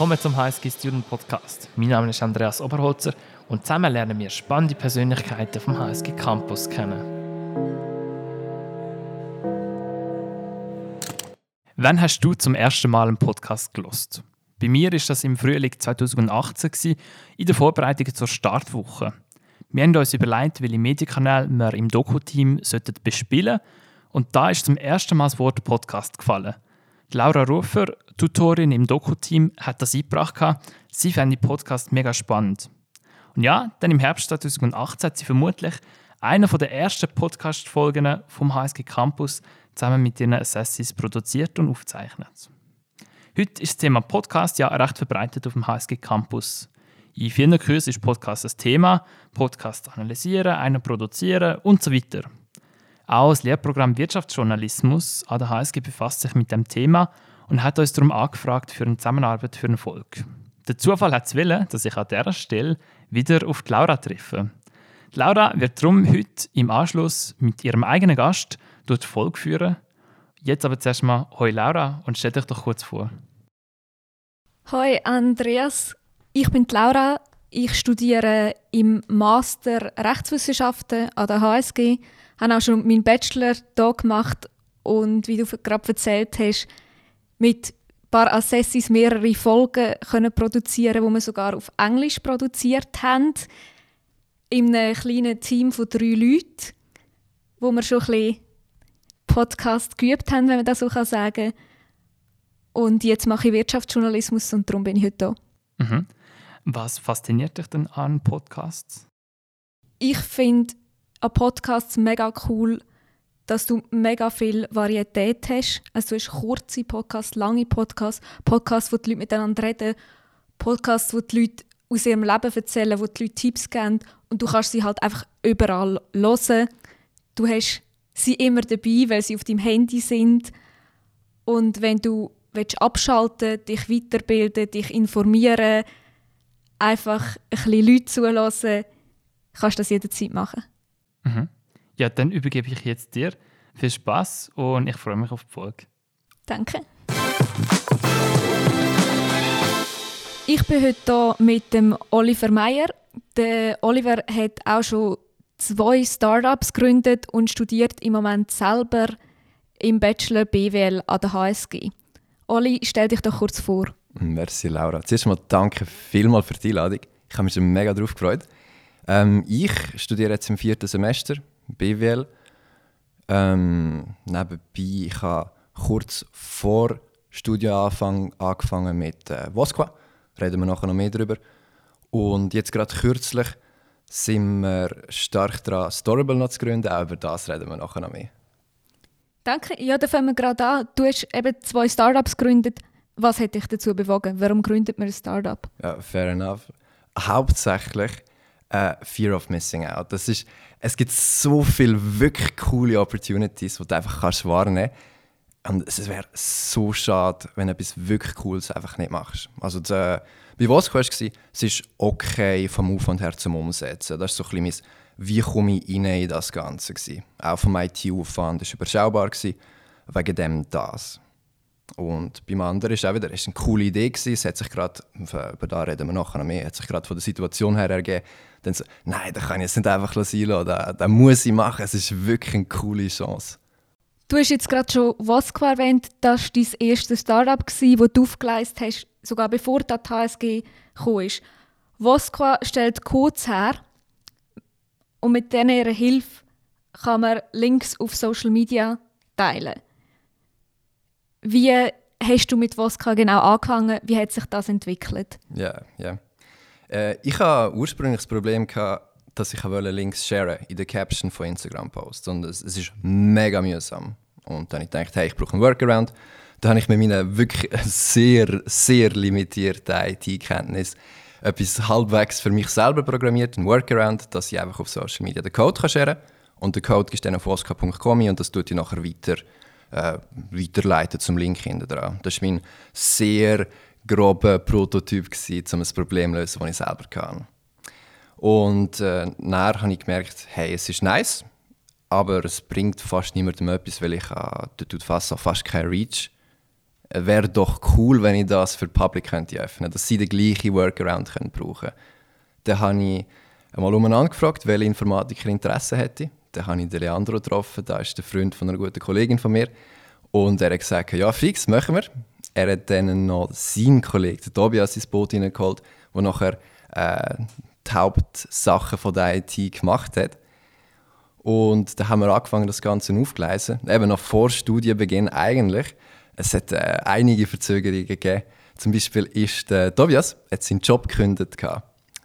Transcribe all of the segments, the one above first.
willkommen zum HSG Student Podcast. Mein Name ist Andreas Oberholzer und zusammen lernen wir spannende Persönlichkeiten vom HSG Campus kennen. Wann hast du zum ersten Mal einen Podcast gelost? Bei mir ist das im Frühling 2018 in der Vorbereitung zur Startwoche. Wir haben uns überlegt, welche Medienkanäle wir im Doku-Team bespielen sollten und da ist zum ersten Mal das Wort Podcast gefallen. Laura Rufer, Tutorin im Doku-Team, hat das eingebracht. Sie fand den Podcast mega spannend. Und ja, dann im Herbst 2018 hat sie vermutlich eine der ersten Podcast-Folgen vom HSG Campus zusammen mit ihren Assessis produziert und aufgezeichnet. Heute ist das Thema Podcast ja recht verbreitet auf dem HSG Campus. In vielen Kursen ist Podcast das Thema, Podcast analysieren, einen produzieren und so weiter. Auch das Lehrprogramm Wirtschaftsjournalismus an der HSG befasst sich mit dem Thema und hat uns darum angefragt für eine Zusammenarbeit für einen Volk. Der Zufall hat es wollen, dass ich an dieser Stelle wieder auf die Laura treffe. Die Laura wird darum heute im Anschluss mit ihrem eigenen Gast durch die Folge führen. Jetzt aber zuerst mal Hoi Laura und stell dich doch kurz vor. Hoi Andreas, ich bin Laura. Ich studiere im Master Rechtswissenschaften an der HSG habe auch schon meinen Bachelor hier gemacht und wie du gerade erzählt hast, mit ein paar Assessis mehrere Folgen können produzieren, wo wir sogar auf Englisch produziert haben, in einem kleinen Team von drei Leuten, wo wir schon ein bisschen Podcast geübt haben, wenn man das so sagen kann. Und jetzt mache ich Wirtschaftsjournalismus und darum bin ich heute hier. Mhm. Was fasziniert dich denn an Podcasts? Ich finde an Podcasts mega cool, dass du mega viel Varietät hast. Also du hast kurze Podcasts, lange Podcasts, Podcasts, wo die Leute miteinander reden, Podcasts, wo die Leute aus ihrem Leben erzählen, wo die Leute Tipps geben und du kannst sie halt einfach überall hören. Du hast sie immer dabei, weil sie auf deinem Handy sind und wenn du willst abschalten, dich weiterbilden, dich informieren, einfach ein bisschen Leute zulassen, kannst du das jederzeit machen. Mhm. Ja, dann übergebe ich jetzt dir. Viel Spaß und ich freue mich auf die Folge. Danke. Ich bin heute hier mit dem Oliver Meyer. Der Oliver hat auch schon zwei Startups gegründet und studiert im Moment selber im Bachelor BWL an der HSG. Oli, stell dich doch kurz vor. Merci, Laura. Zuerst einmal danke vielmals für die Einladung. Ich habe mich schon mega darauf gefreut. Ähm, ich studiere jetzt im vierten Semester BWL. Ähm, nebenbei, ich habe kurz vor Studienanfang angefangen mit äh, Voskwa. Reden wir nachher noch mehr darüber. Und jetzt gerade kürzlich sind wir stark daran, Storable noch zu gründen. Auch über das reden wir nachher noch mehr. Danke. Ja, da fangen wir gerade an. Du hast eben zwei Startups gegründet. Was hat dich dazu bewogen? Warum gründet man ein Startup? Ja, fair enough. Hauptsächlich uh, Fear of Missing Out. Das ist, es gibt so viele wirklich coole Opportunities, die du einfach kannst wahrnehmen kannst. Und es wäre so schade, wenn du etwas wirklich Cooles einfach nicht machst. Also der, bei Wasco war es, es ist okay vom Aufwand her zum Umsetzen. Das ist so ein bisschen mein, wie komme ich rein in das Ganze. Gewesen. Auch vom IT-Aufwand war überschaubar, gewesen, wegen dem das. Und beim anderen ist auch wieder ist eine coole Idee gewesen. Es hat sich gerade, über da reden wir nachher noch mehr, hat sich gerade von der Situation her ergeben, dann so, nein, da kann ich jetzt nicht einfach sein lassen, das, muss ich machen, es ist wirklich eine coole Chance. Du hast jetzt gerade schon Vasco erwähnt, das war dein erstes Startup, das du aufgeleistet hast, sogar bevor die HSG kam. Vasco stellt Codes her und mit dieser Hilfe kann man Links auf Social Media teilen. Wie hast du mit Voska genau angefangen? Wie hat sich das entwickelt? Ja, ja. Äh, ich hatte ursprünglich das Problem, gehabt, dass ich Links share in der Caption von Instagram-Posts. Und es, es ist mega mühsam. Und dann habe ich gedacht, hey, ich brauche einen Workaround. Dann habe ich mit meinen wirklich sehr, sehr limitierten IT-Kenntnissen etwas halbwegs für mich selber programmiert, ein Workaround, dass ich einfach auf Social Media den Code kann share kann. Und der Code ist dann auf oscar.com und das tut ich nachher weiter äh, weiterleiten zum Link hinten dran. Das war mein sehr grober Prototyp, gewesen, um ein Problem zu lösen, das ich selber kann. Und äh, nachher habe ich gemerkt, hey, es ist nice, aber es bringt fast niemandem etwas, weil ich äh, tut fast, fast kein Reach. wäre doch cool, wenn ich das für Public könnte öffnen dass sie den gleichen Workaround können brauchen können. Dann habe ich einmal umeinander gefragt, welche Informatiker Interesse hätte. Dann habe ich den Leandro getroffen, der ist der Freund von einer guten Kollegin von mir. Und er hat gesagt, ja fix, machen wir. Er hat dann noch seinen Kollegen, den Tobias, ins Boot hineingeholt, der nachher äh, die Hauptsachen von der IT gemacht hat. Und dann haben wir angefangen, das Ganze aufzugleisen. Eben noch vor Studienbeginn eigentlich. Es hat äh, einige Verzögerungen gegeben. Zum Beispiel ist der Tobias hat seinen Job gekündigt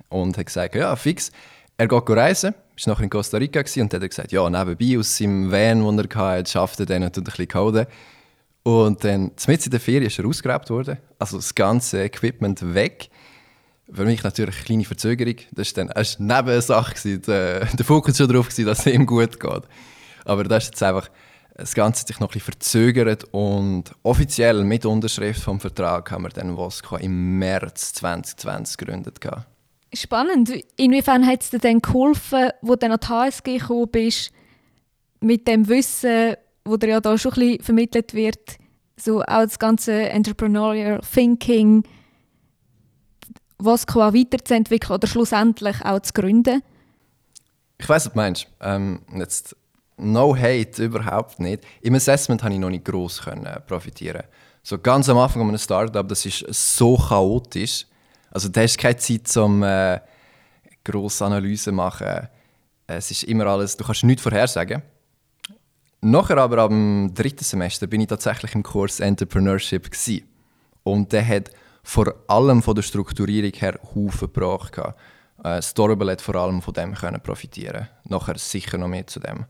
und hat gesagt, ja fix, er geht reisen, war nachher in Costa Rica und hat gesagt, ja nebenbei aus seinem Van, den er hatte, schafft er dann und ein bisschen coden. Und dann, mitten in der Ferien ist er ausgeraubt worden, also das ganze Equipment weg. Für mich natürlich eine kleine Verzögerung. Das war dann eine Nebensache. Der, der Fokus war schon darauf, dass es ihm gut geht. Aber das ist jetzt einfach das Ganze hat sich noch ein verzögert und offiziell mit Unterschrift vom Vertrag haben wir dann Voska im März 2020 gegründet. Spannend. Inwiefern hat es dir dann geholfen, wo du dann an die HSG gekommen bist, mit dem Wissen, wo dir ja da schon ein bisschen vermittelt wird, so auch das ganze Entrepreneurial Thinking, was quasi weiterzuentwickeln oder schlussendlich auch zu gründen? Ich weiß, was du meinst. Ähm, jetzt no hate, überhaupt nicht. Im Assessment konnte ich noch nicht gross profitieren. So ganz am Anfang eines Startup, das ist so chaotisch. Also du hast keine Zeit, um äh, grosse Analysen zu machen. Es ist immer alles, du kannst nichts vorhersagen. Nachher aber am dritten Semester bin ich tatsächlich im Kurs Entrepreneurship gewesen. und der hat vor allem von der Strukturierung her Haufen gebracht. Äh, Storable hat vor allem von dem können profitieren. Nachher sicher noch mehr zu dem.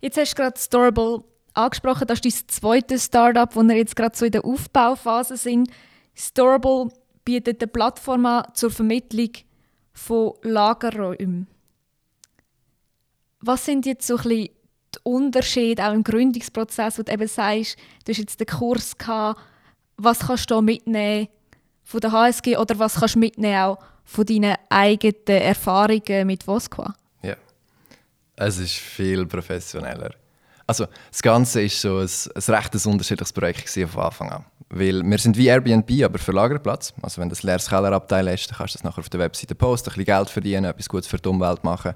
Jetzt hast du gerade Storable angesprochen. Das ist dein zweites Startup, wo wir jetzt gerade so in der Aufbauphase sind. Storable bietet eine Plattform an zur Vermittlung von Lagerräumen. Was sind jetzt so ein bisschen die Unterschiede auch im Gründungsprozess, wo du eben sagst, du hast jetzt den Kurs gehabt, was kannst du mitnehmen von der HSG oder was kannst du mitnehmen auch von deinen eigenen Erfahrungen mit Voskwa? Es ist viel professioneller. Also, das Ganze ist so ein, ein recht unterschiedliches Projekt von Anfang an. Weil wir sind wie Airbnb, aber für Lagerplatz. Also wenn ein leeres Kellerabteil hast, dann kannst du das nachher auf der Webseite posten, ein bisschen Geld verdienen, etwas Gutes für die Umwelt machen.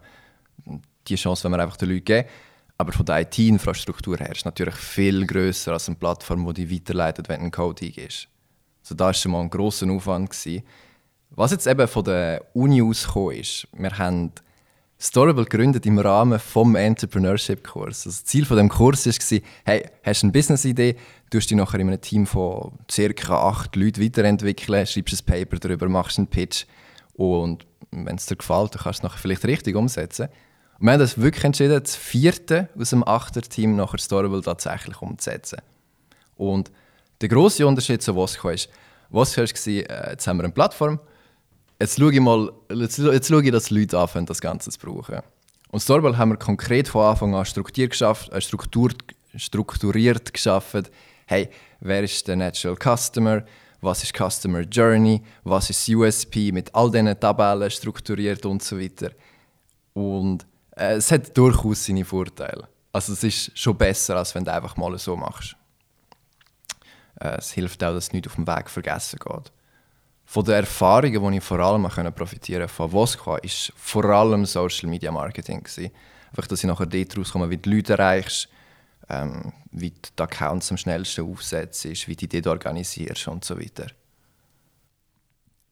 Die Chance wollen wir einfach den Leuten geben. Aber von der IT-Infrastruktur her ist natürlich viel grösser als eine Plattform, die dich weiterleitet, wenn einen Code eingibst. Also da war schon mal ein grosser Aufwand. Gewesen. Was jetzt eben von der Uni ausgekommen ist, wir haben Storable gegründet im Rahmen vom Entrepreneurship-Kurs. Also das Ziel von dem Kurs war, hey, hast du eine Business-Idee, du dich nachher in einem Team von ca. acht Leuten weiterentwickeln, schreibst ein Paper darüber, machst einen Pitch und wenn es dir gefällt, dann kannst du es vielleicht richtig umsetzen. Und wir haben das wirklich entschieden, das vierte aus dem Achter-Team nachher Storable tatsächlich umzusetzen. Und der grosse Unterschied zu Wasco ist, Wasco war, äh, jetzt haben wir eine Plattform, jetzt schaue ich mal, jetzt, jetzt schaue ich, dass Leute anfangen, das Ganze zu brauchen. Und Storbell haben wir konkret von Anfang an strukturiert geschafft, äh, Struktur, strukturiert geschaffen. Hey, wer ist der Natural Customer? Was ist Customer Journey? Was ist USP? Mit all diesen Tabellen strukturiert und so weiter. Und äh, es hat durchaus seine Vorteile. Also es ist schon besser, als wenn du einfach mal so machst. Äh, es hilft auch, dass nichts auf dem Weg vergessen geht von den Erfahrungen, die ich vor allem profitieren konnte von Voskwa, war vor allem Social Media Marketing. Gewesen. Einfach, dass ich nachher dort rauskomme, wie du Leute erreichst, ähm, wie du die Accounts am schnellsten aufsetzt, wie du die organisierst und so weiter.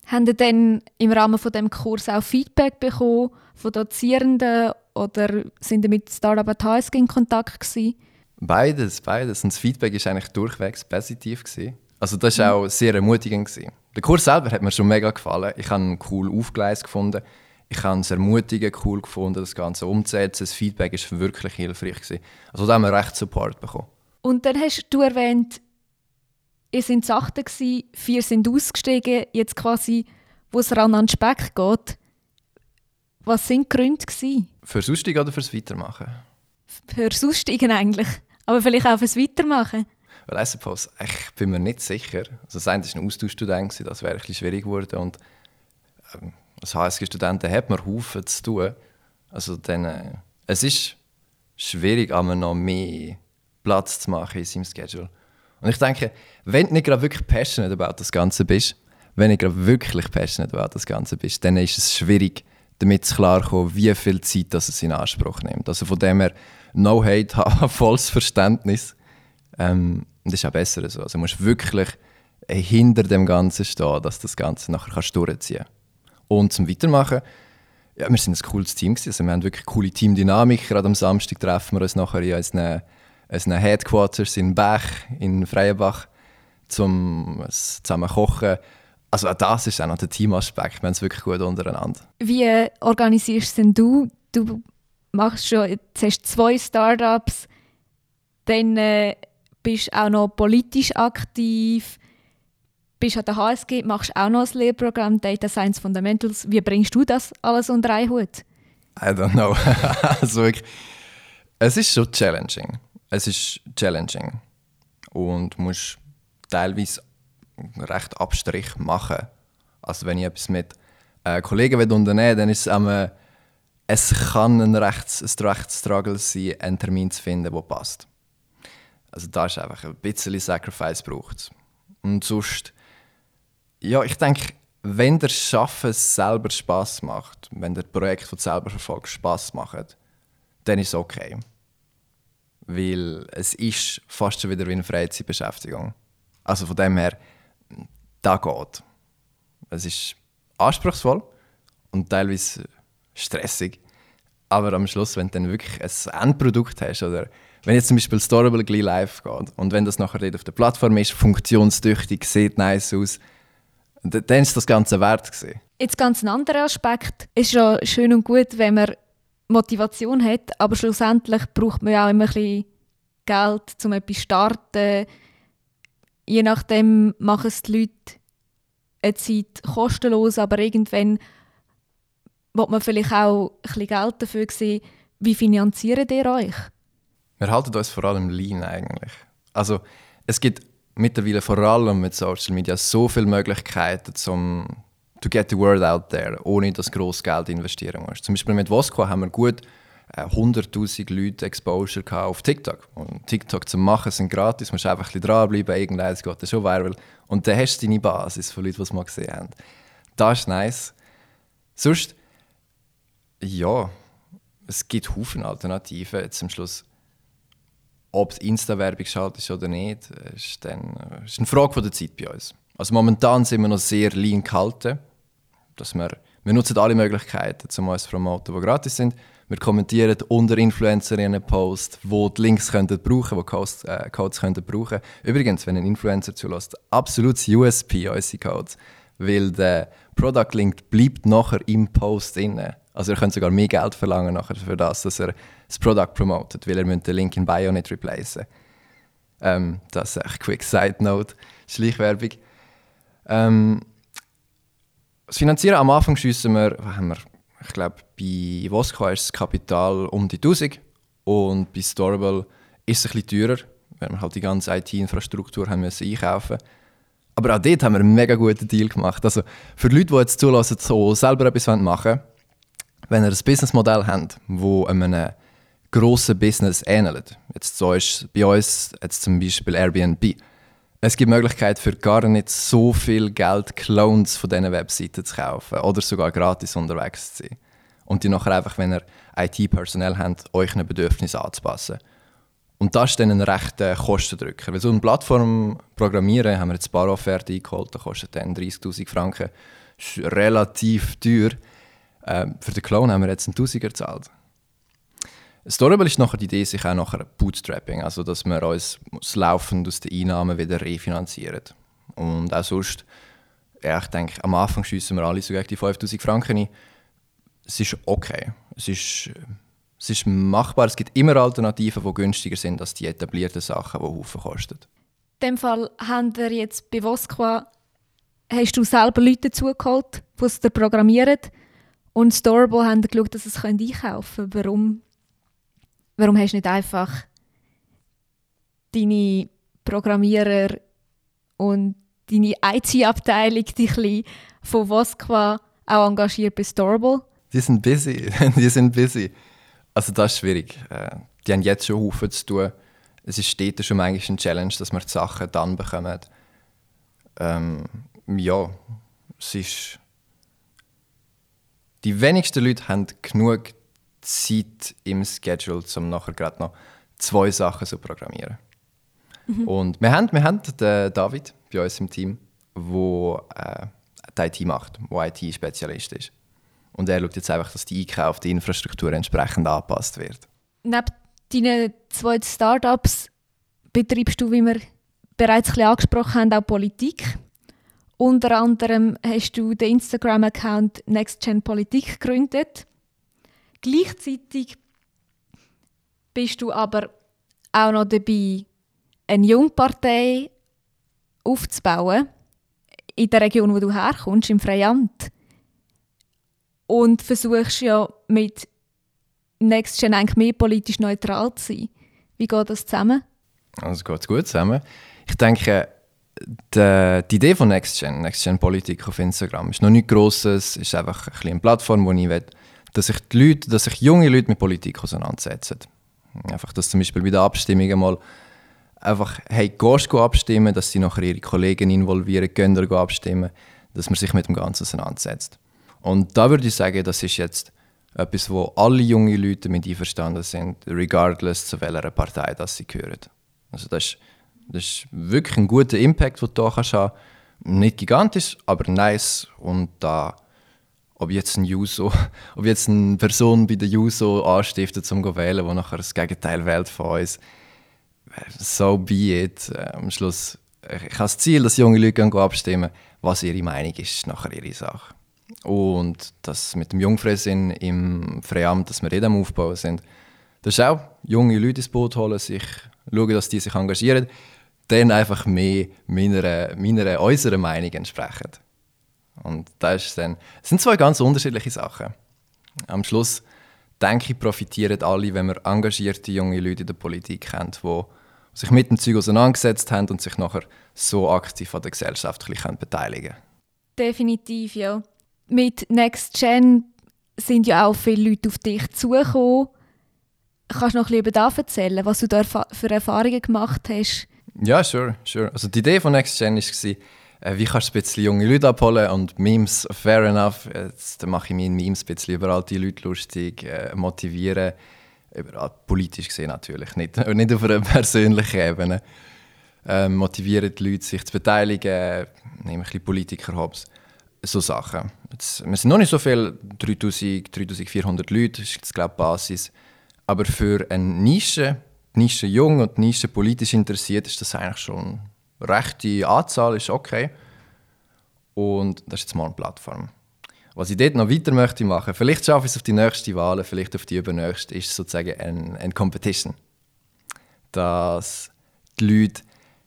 Haben Sie dann im Rahmen von dem Kurs auch Feedback bekommen von Dozierenden oder sind Sie mit Startup at HSG in Kontakt gewesen? Beides, beides. Und das Feedback war eigentlich durchwegs positiv. Gewesen. Also das war auch sehr ermutigend. Gewesen. Der Kurs selber hat mir schon mega gefallen. Ich habe ihn cool aufgeleist gefunden. Ich habe es ermutigend cool gefunden, das Ganze umzusetzen. Das Feedback war wirklich hilfreich. Gewesen. Also da haben wir recht Support bekommen. Und dann hast du erwähnt, ihr seid Sachen gewesen, vier sind ausgestiegen, jetzt quasi, wo es ran an den Speck geht. Was sind die Gründe gewesen? Fürs Aussteigen oder fürs Weitermachen? Fürs Aussteigen eigentlich, aber vielleicht auch fürs Weitermachen. Weil I suppose, ich bin mir nicht sicher. Also das eine war ein Austauschstudent, das wäre ein bisschen schwierig geworden. Und ähm, als HSG-Studenten hat man Haufen zu tun. Also dann, äh, es ist schwierig, aber noch mehr Platz zu machen in seinem Schedule. Und ich denke, wenn du nicht gerade wirklich passionate about das Ganze bist, wenn du gerade wirklich passionate about das Ganze bist, dann ist es schwierig, damit zu klarkommen, wie viel Zeit das es in Anspruch nimmt. Also von dem her, no hate, volles Verständnis. Ähm, das ist auch besser so. Also du musst wirklich hinter dem Ganzen stehen, dass das Ganze nachher kannst durchziehen. Und zum Weitermachen, ja, wir sind ein cooles Team gewesen. Also wir haben wirklich coole Teamdynamik. Gerade am Samstag treffen wir uns nachher in unseren, unseren Headquarters in Bach, in Freienbach, zum zusammen kochen. Also auch das ist auch noch der Teamaspekt. Wir haben es wirklich gut untereinander. Wie organisierst denn du? Du machst schon, jetzt hast zwei Startups, dann äh, bist auch noch politisch aktiv, bist an der HSG, machst auch noch ein Lehrprogramm Data Science Fundamentals. Wie bringst du das alles unter einen Hut? I don't know. also wirklich, es ist schon challenging. Es ist challenging. Und musst teilweise recht Abstrich machen. Also wenn ich etwas mit äh, Kollegen unternehmen will, dann ist es ähm, es kann ein rechts, ein rechts sein, einen Termin zu finden, der passt. Also da ist einfach ein bisschen Sacrifice braucht. Und sonst ja, ich denke, wenn der Schaffen selber Spaß macht, wenn der Projekt, das selber verfolgst, Spaß macht, dann ist es okay. Weil es ist fast schon wieder wie eine Freizeitbeschäftigung. Also von dem her, da geht. Es ist anspruchsvoll und teilweise stressig. Aber am Schluss, wenn du dann wirklich ein Endprodukt hast, oder wenn jetzt zum Beispiel Storable gleich live geht und wenn das nachher auf der Plattform ist, funktionstüchtig, sieht nice aus, dann ist das Ganze wert. Gewesen. Jetzt ganz ein anderer Aspekt. Es ist ja schön und gut, wenn man Motivation hat, aber schlussendlich braucht man ja auch immer ein bisschen Geld, um etwas zu starten. Je nachdem machen es die Leute eine Zeit kostenlos, aber irgendwann wird man vielleicht auch ein bisschen Geld dafür sehen. Wie finanziert ihr euch? Wir halten uns vor allem lean eigentlich. Also es gibt mittlerweile vor allem mit Social Media so viele Möglichkeiten, um to get the word out there, ohne dass groß Geld investieren musst. Zum Beispiel mit Vosco haben wir gut äh, 100.000 Leute Exposure auf TikTok. Und TikTok zu machen sind gratis, musst einfach ein bisschen dranbleiben, irgendeines geht das schon viral. Und dann hast du deine Basis von Leuten, die es mal gesehen haben. Das ist nice. Sonst, ja, es gibt Haufen Alternativen. Jetzt am Schluss ob es Insta-Werbung schaltet oder nicht, ist, dann, ist eine Frage der Zeit bei uns. Also momentan sind wir noch sehr lean gehalten. Dass wir, wir nutzen alle Möglichkeiten, um uns zu promoten, die gratis sind. Wir kommentieren unter Influencerinnen Post, wo die Links könnten brauchen, wo Codes, äh, Codes brauchen. Übrigens, wenn ein Influencer zulässt, absolutes USP unsere Codes, weil der Product Link bleibt nachher im Post inne. Also ihr könnt sogar mehr Geld verlangen nachher für das, dass er das Produkt promotet, weil er den Link in Bio nicht replacen. Ähm, das ist echt quick Side Note, Schleichwerbung. Ähm, das Finanzieren am Anfang schiessen wir, haben wir, ich glaube, bei Vosco ist das Kapital um die 1000 und bei Storable ist es ein bisschen teurer, weil wir halt die ganze IT-Infrastruktur haben müssen einkaufen Aber auch dort haben wir einen mega guten Deal gemacht. Also für Leute, die jetzt zulassen, so selber etwas machen wollen, wenn ihr ein Businessmodell habt, das einem grossen Business ähnelt, jetzt so ist bei uns jetzt zum Beispiel Airbnb, es gibt Möglichkeiten für gar nicht so viel Geld Clones von diesen Webseiten zu kaufen oder sogar gratis unterwegs zu sein. Und die nachher einfach, wenn ihr IT-Personal habt, euch ein Bedürfnis anzupassen. Und das ist dann ein rechter Kostendrücker. Weil so eine Plattform programmieren, haben wir jetzt ein paar Offerten eingeholt, das kostet dann 30'000 Franken. Das ist relativ teuer. Ähm, für den Clone haben wir jetzt einen Tausiger gezahlt. Storable ist nachher die Idee, sich auch nachher Bootstrapping, also dass wir uns laufend aus den Einnahmen wieder refinanzieren. Und auch sonst, ja, ich denke, am Anfang schiessen wir alle so gegen die 5000 Franken ein. Es ist okay. Es ist, es ist machbar. Es gibt immer Alternativen, die günstiger sind als die etablierten Sachen, die Haufen kosten. In dem Fall haben wir jetzt bei Vosqua, hast du selber Leute dazugeholt, die es programmieren und Storable haben geschaut, dass sie es einkaufen können. Warum, warum hast du nicht einfach deine Programmierer und deine IT-Abteilung die von Voskwa auch engagiert bei Storable? Die sind busy. die sind busy. Also das ist schwierig. Äh, die haben jetzt schon Haufen zu tun. es ist dort schon manchmal eine Challenge, dass man die Sachen dann bekommt. Ähm, ja, es ist... Die wenigsten Leute haben genug Zeit im Schedule, um nachher gerade noch zwei Sachen zu programmieren. Mhm. Und wir haben, wir haben den David bei uns im Team, der äh, die IT macht, der IT-Spezialist ist. Und er schaut jetzt einfach, dass die eingekaufte Infrastruktur entsprechend angepasst wird. Neben deinen zwei Startups betreibst du, wie wir bereits ein angesprochen haben, auch Politik. Unter anderem hast du den Instagram-Account NextGen Politik gegründet. Gleichzeitig bist du aber auch noch dabei, eine Jungpartei aufzubauen in der Region, wo du herkommst, im Freiamt. Und versuchst ja mit NextGen eigentlich mehr politisch neutral zu sein. Wie geht das zusammen? Also geht gut zusammen. Ich denke, die, die Idee von NextGen, NextGen Politik auf Instagram, ist noch nichts Grosses, ist einfach ein eine Plattform, wo ich will, dass sich die Leute, dass sich junge Leute mit Politik auseinandersetzen. Einfach, dass zum Beispiel bei den Abstimmungen mal einfach, hey, gehst du abstimmen, dass sie nachher ihre Kollegen involvieren, gehen abstimmen, dass man sich mit dem Ganzen auseinandersetzt. Und da würde ich sagen, das ist jetzt etwas, wo alle junge Leute mit einverstanden sind, regardless zu welcher Partei das sie gehören. Also das ist, das ist wirklich ein guter Impact, den du hier kannst haben. Nicht gigantisch, aber nice. Und da, ob jetzt ein Juso, ob jetzt eine Person bei der Juso anstiftet, um zu wählen, die nachher das Gegenteil wählt von uns, so be it. Äh, am Schluss, ich habe das Ziel, dass junge Leute abstimmen, was ihre Meinung ist, nachher ihre Sache. Und das mit dem Jungfräsinn im Freiamt, dass wir eh am Aufbauen sind, das ist auch, junge Leute ins Boot holen, sich schauen, dass die sich engagieren, dann einfach mehr meiner, meiner unserer Meinung entsprechen. Und das, ist dann, das sind zwei ganz unterschiedliche Sachen. Am Schluss, denke ich, profitieren alle, wenn wir engagierte junge Leute in der Politik haben, die sich mit dem Zeug auseinandergesetzt haben und sich nachher so aktiv an der Gesellschaft beteiligen können. Definitiv, ja. Mit NextGen sind ja auch viele Leute auf dich zugekommen. Kannst du noch ein bisschen erzählen, was du da für Erfahrungen gemacht hast? Ja, sure, sure. Also die Idee von NextGen war, äh, wie kannst du ein bisschen junge Leute abholen und Memes, fair enough. Jetzt mache ich meine Memes ein bisschen über alte Leute lustig, äh, motivieren. Überall, politisch gesehen natürlich, nicht, nicht auf einer persönlichen Ebene. Äh, motivieren die Leute, sich zu beteiligen, nehmen ein bisschen Politiker-Hobbs so Sachen. Jetzt, wir sind noch nicht so viel, 3000, 3400 Leute, das ist glaube ich, Basis. Aber für eine Nische, Nische jung und Nische politisch interessiert, ist das eigentlich schon eine rechte Anzahl, ist okay. Und das ist jetzt mal eine Plattform. Was ich dort noch weiter möchte machen, vielleicht schaffe ich es auf die nächste Wahl, vielleicht auf die übernächste, ist sozusagen eine, eine Competition. Dass die Leute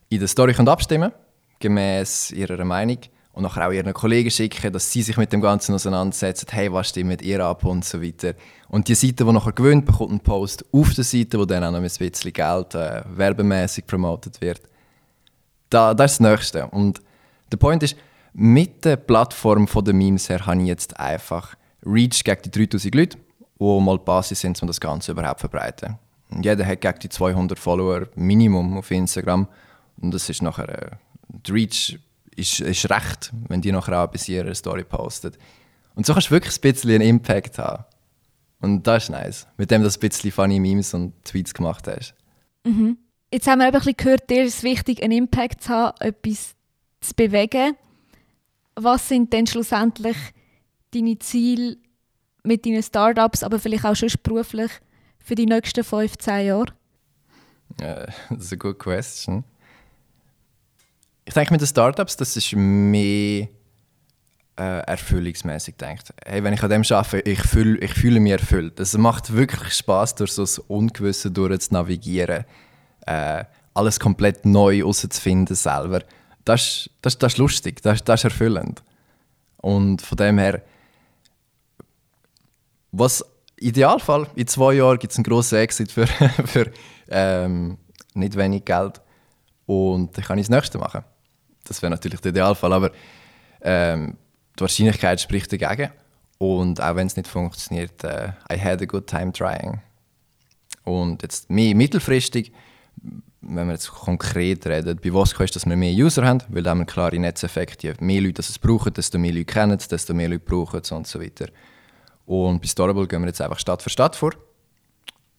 in der Story abstimmen können, gemäß ihrer Meinung und nachher auch ihren Kollegen schicken, dass sie sich mit dem Ganzen auseinandersetzen, hey, was stimmt ihr ab und so weiter. Und die Seite, die nachher gewöhnt, bekommt einen Post auf der Seite, wo dann auch noch ein bisschen Geld äh, werbemäßig promotet wird. Da, das ist das Nächste. Und der Point ist, mit der Plattform der Memes her habe ich jetzt einfach Reach gegen die 3000 Leute, die mal die Basis sind, um das Ganze überhaupt zu verbreiten. Und jeder hat gegen die 200 Follower Minimum auf Instagram. Und das ist nachher, äh, die Reach ist, ist recht, wenn die nachher auch bis ihre Story postet. Und so kannst du wirklich ein bisschen einen Impact haben. Und das ist nice, mit dem du ein bisschen funny Memes und Tweets gemacht hast. Mhm. Jetzt haben wir ein bisschen gehört, dir ist es wichtig, einen Impact zu haben, etwas zu bewegen. Was sind denn schlussendlich deine Ziele mit deinen Startups, aber vielleicht auch schon beruflich für die nächsten 15 Jahre? Ja, das ist eine gute Question. Ich denke mit den Startups, das ist mehr äh, erfüllungsmäßig denkt. Hey, wenn ich an dem arbeite, ich, fühl, ich fühle mich erfüllt. Es macht wirklich Spaß, durch so das Ungewisse durch zu navigieren, äh, alles komplett neu herauszufinden selber. Das, ist, das, das ist lustig, das, das ist erfüllend. Und von dem her, was Idealfall, in zwei Jahren gibt es einen grossen Exit für, für ähm, nicht wenig Geld und dann kann ich das nächste machen. Das wäre natürlich der Idealfall, aber ähm, die Wahrscheinlichkeit spricht dagegen. Und auch wenn es nicht funktioniert, äh, I had a good time trying. Und jetzt mehr mittelfristig wenn wir jetzt konkret reden, bei Wasco ist, dass wir mehr User haben, weil da haben wir klare Netzeffekte. Je mehr Leute es brauchen, desto mehr Leute kennen es, desto mehr Leute brauchen es und so weiter. Und bei Storable gehen wir jetzt einfach Stadt für Stadt vor.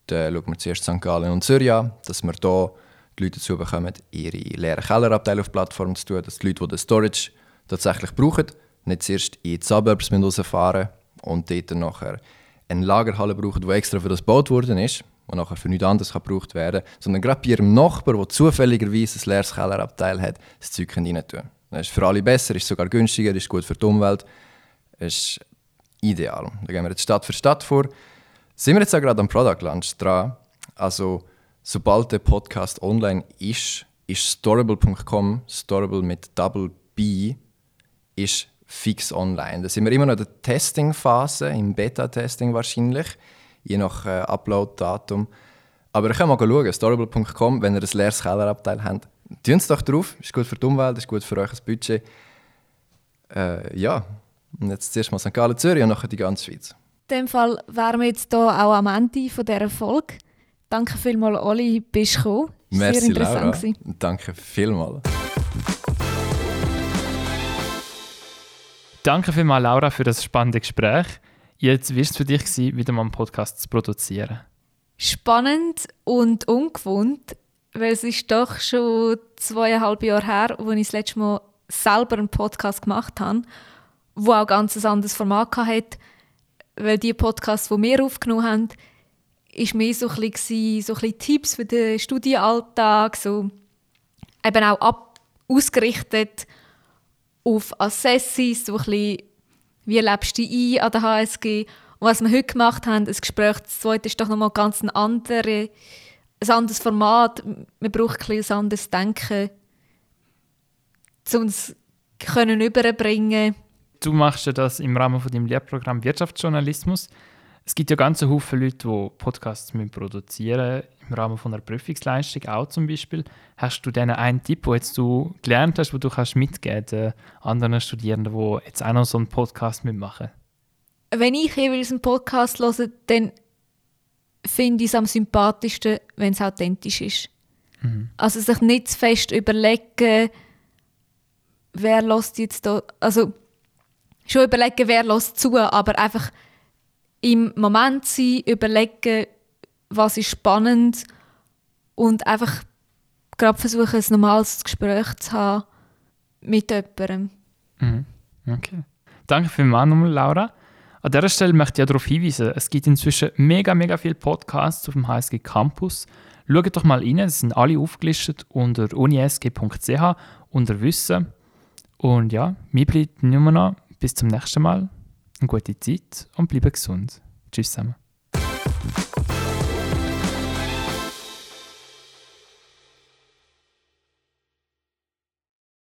Dann schauen wir zuerst St. Gallen und Zürich an, dass wir hier die Leute dazu bekommen, ihre leeren Kellerabteile auf die Plattform zu tun, dass die Leute, die den Storage tatsächlich brauchen, nicht zuerst in die Suburbs rausfahren und dort nachher eine Lagerhalle brauchen, die extra für das gebaut worden ist und nachher für nichts anderes gebraucht werden kann, sondern gerade bei ihrem Nachbar, der zufälligerweise ein leeres Kellerabteil hat, das Zeug rein tun. Das ist für alle besser, ist sogar günstiger, ist gut für die Umwelt, ist ideal. Da gehen wir jetzt Stadt für Stadt vor. Sind wir jetzt auch gerade am Product Launch dran. Also, sobald der Podcast online ist, ist storable.com, storable mit Double B, ist fix online. Da sind wir immer noch in der Testing-Phase, im Beta-Testing wahrscheinlich je nach äh, Upload-Datum. Aber ihr könnt mal schauen, storable.com, wenn ihr ein leeres Kellerabteil habt. Tun es doch drauf, ist gut für die Umwelt, ist gut für euch das Budget. Äh, ja, und jetzt zuerst mal St. Gallen, Zürich und nachher die ganze Schweiz. In dem Fall wären wir jetzt hier auch am Ende von dieser Folge. Danke vielmals, Oli, bist du gekommen. Merci, Sehr interessant Laura. Danke vielmals. Danke vielmals, Laura, für das spannende Gespräch. Jetzt wie es für dich gewesen, wieder mal einen Podcast zu produzieren? Spannend und ungewohnt, weil es ist doch schon zweieinhalb Jahre her, als ich das letzte Mal selber einen Podcast gemacht habe, wo auch ganz ein anderes Format hatte, weil die Podcasts, die wir aufgenommen haben, ist mehr so ein bisschen, so ein bisschen Tipps für den Studienalltag, so eben auch ab, ausgerichtet auf Assessis, so ein wie lebst du ein an der HSG? Und was wir heute gemacht haben, ein Gespräch, das zweite ist doch nochmal ganz ein, andere, ein anderes Format. Man braucht ein, ein anderes Denken, um es können überbringen Du machst ja das im Rahmen von deinem Lehrprogramm Wirtschaftsjournalismus. Es gibt ja ganz viele Leute, die Podcasts produzieren im Rahmen von einer Prüfungsleistung auch zum Beispiel. Hast du denen einen Tipp, den jetzt du gelernt hast, wo du kannst mitgeben den anderen Studierenden, die jetzt auch noch so einen Podcast mitmachen? Wenn ich jeweils einen Podcast höre, dann finde ich es am sympathischsten, wenn es authentisch ist. Mhm. Also sich nicht zu fest überlegen, wer lässt jetzt da, also schon überlegen, wer lässt zu, aber einfach im Moment sein, überlegen, was ist spannend und einfach gerade versuchen, ein normales Gespräch zu haben mit jemandem. Mhm. Okay. Danke vielmals nochmal, Laura. An dieser Stelle möchte ich darauf hinweisen, es gibt inzwischen mega, mega viele Podcasts auf dem HSG Campus. Schaut doch mal rein, es sind alle aufgelistet unter unisg.ch unter Wissen. Und ja, mir bleibt nur noch bis zum nächsten Mal. Eine gute Zeit und bleibe gesund. Tschüss zusammen.